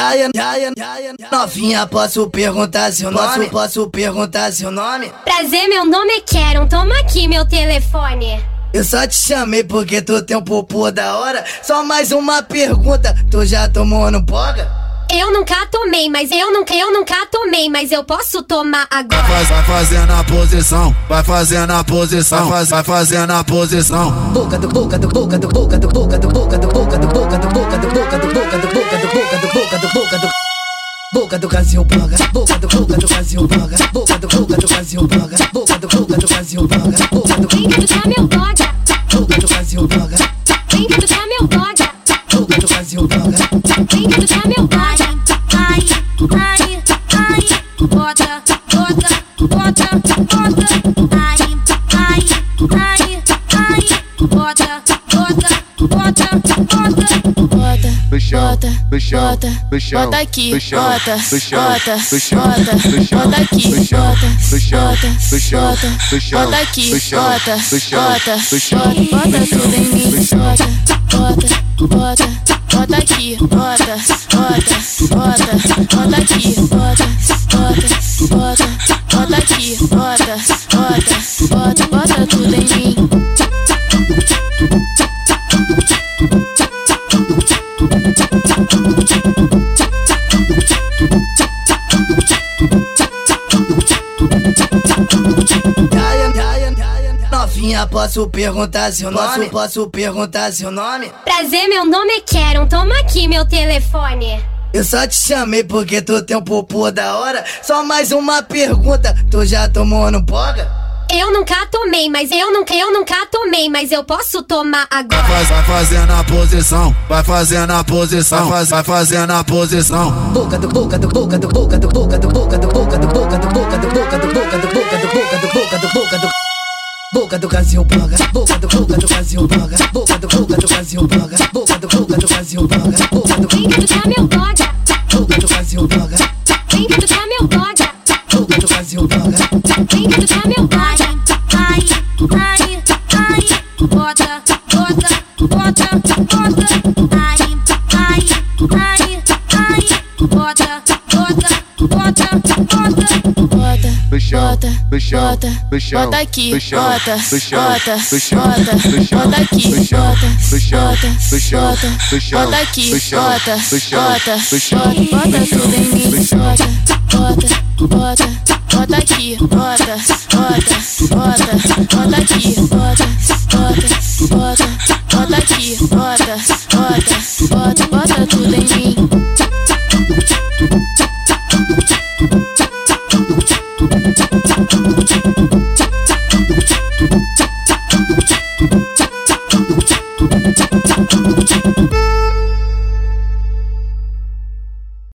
Ryan, Ryan, Ryan, novinha, posso perguntar seu nome? Posso, posso perguntar seu nome? Prazer, meu nome é Karen, toma aqui meu telefone. Eu só te chamei porque tu tem um popô da hora. Só mais uma pergunta, tu já tomou no boga? Eu nunca tomei, mas eu nunca, eu nunca tomei, mas eu posso tomar agora. Vai, vai fazendo a posição, vai fazendo a posição, vai, vai fazendo a posição. Boca do boca do boca do boca do boca do boca do boca do boca do boca do boca do boca do boca do boca do boca do boca do Boca do Brasil boga, boca do boca do Brasil boga, boca do boca do Brasil boga, boca do boca do Brasil boga, boca do Vem cá meu boga, boca do Brasil boga, vem cá meu boga, boca do Brasil boga. Bota, bota, bota. Ai, ai, ai, ai, bota, bota, bota, bota. Bota, bota, bota, bota aqui, bota, bota, bota, bota aqui, bota, bota, bota, bota aqui, bota, bota, bota, tudo em mim, bota, bota, bota, bota aqui, bota, bota, bota, bota aqui, bota, bota, bota, bota, bota, bota, bota tudo em mim. Novinha, posso perguntar seu nome? Posso, posso perguntar seu nome? Prazer, meu nome é Karen, toma aqui meu telefone. Eu só te chamei porque tu tem um popô da hora. Só mais uma pergunta, tu já tomou no boga? Eu nunca tomei, mas eu nunca, eu nunca tomei, mas eu posso tomar agora. Vai, vai fazendo a posição, vai fazendo a posição, vai, vai fazendo a posição. Boca do boca do boca do boca do boca do boca do boca do boca do boca do boca do boca do boca do boca do boca do boca do Boca do Brasil boga, boca do boca do Brasil boga, boca do boca do Brasil boga, boca do boca do Brasil boga, boca do Vem cá meu boga, é meu pai. Vai, vai, vai, bota, bota, bota, bota. Vai, vai, vai, vai, bota, bota, bota, bota. Bota, bota, bota, bota aqui, bota, bota, bota, bota aqui, bota, bota, bota, bota aqui, bota, bota, bota, bota tudo em mim, bota, bota, bota bota aqui, bota, bota, bota, bota aqui, bota, bota, bota, bota aqui, bota, bota, bota, bota tudo em mim.